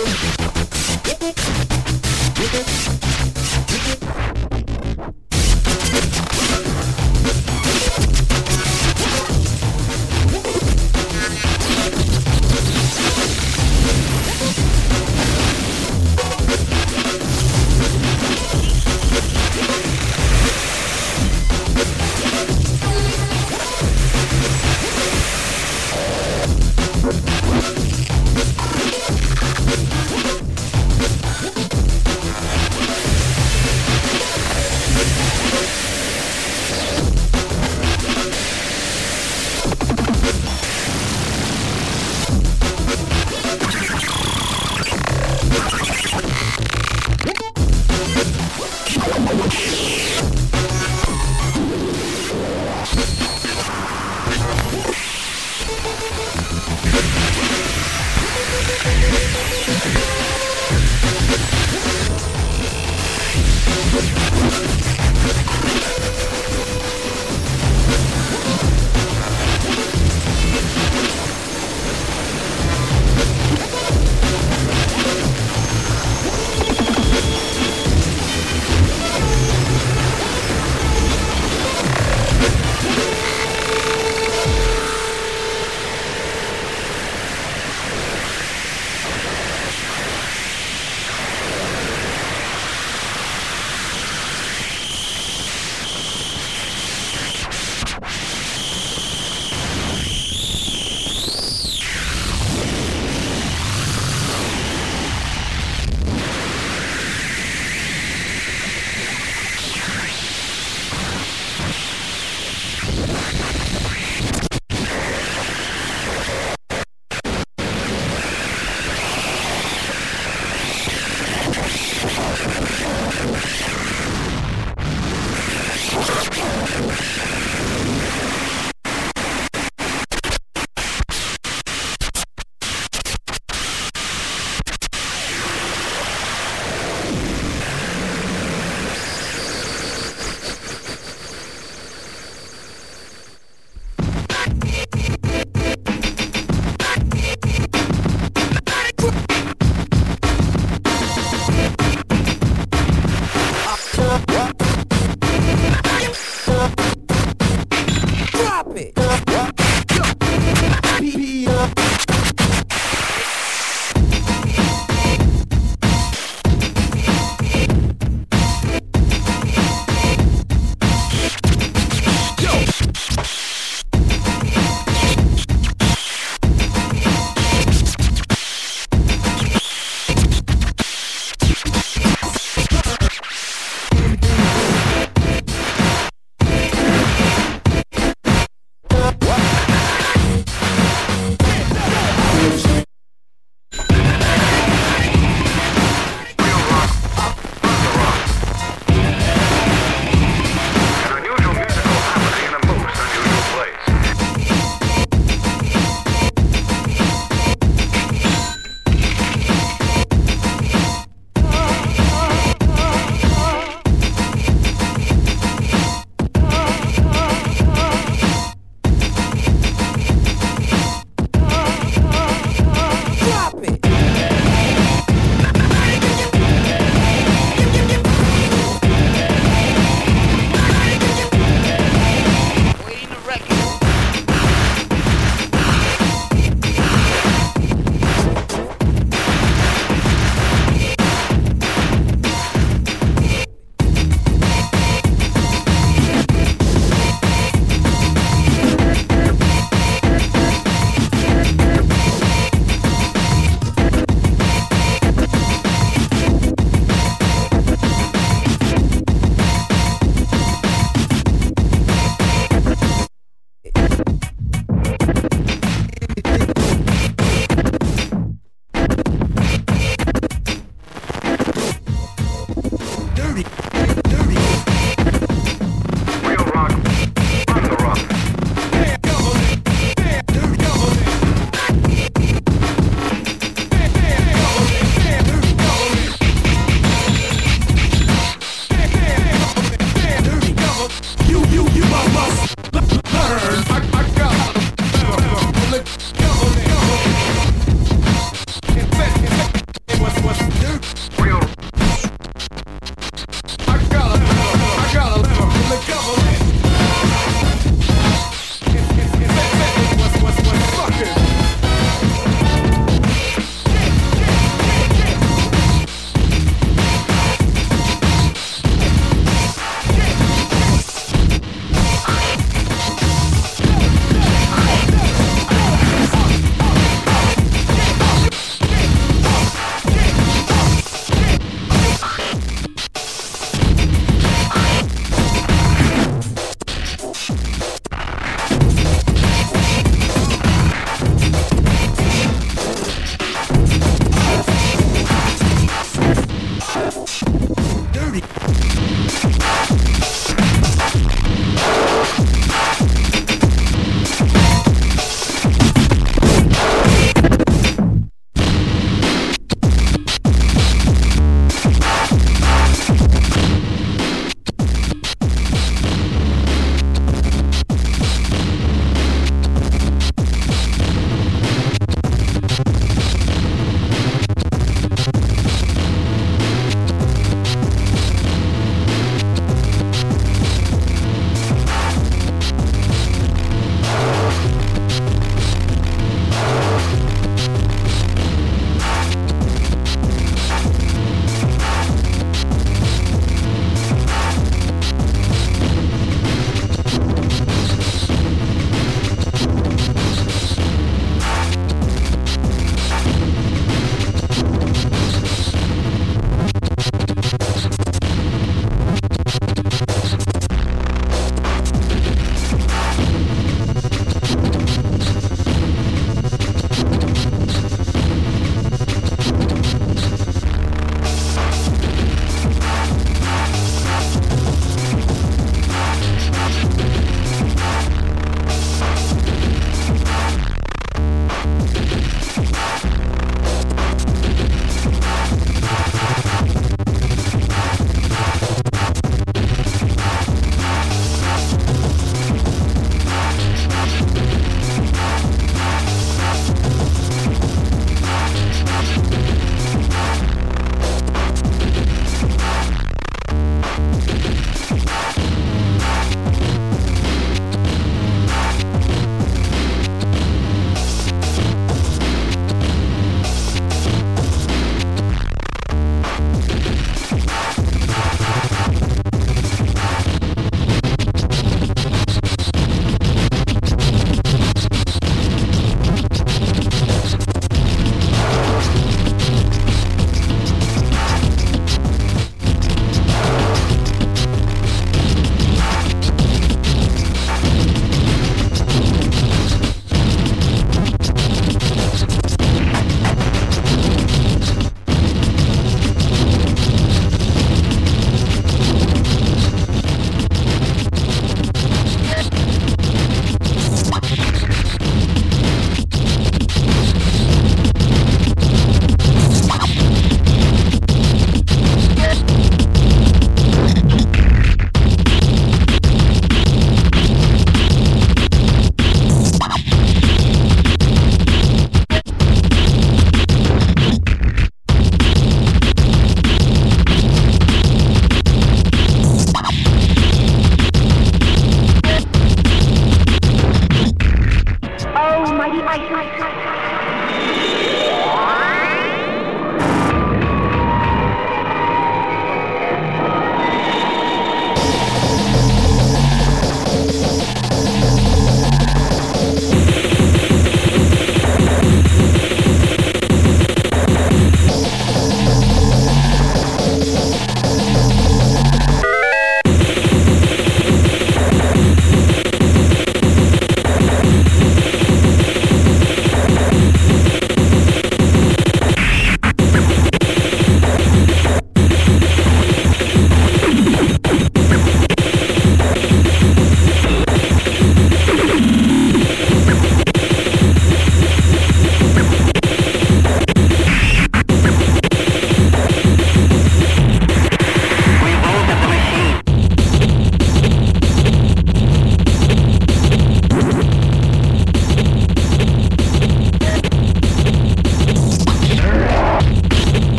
Thank you.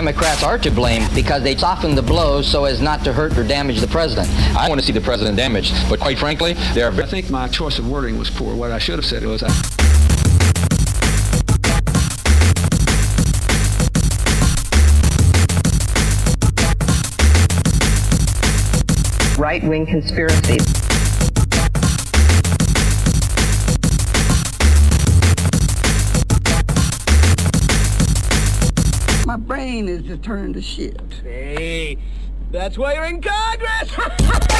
Democrats are to blame because they soften the blows so as not to hurt or damage the president. I want to see the president damaged, but quite frankly, there are. I think my choice of wording was poor. What I should have said was. I right-wing conspiracy. Brain is just turning to shit. Hey, that's why you're in Congress!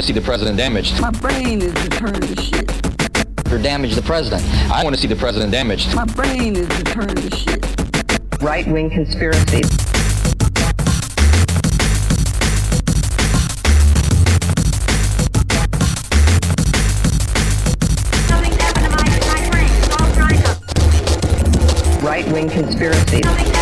want to see the president damaged, My brain is just turning to shit. Or damage the president. I want to see the president damaged. My brain is just turning to shit. Right-wing conspiracy. Something's happened to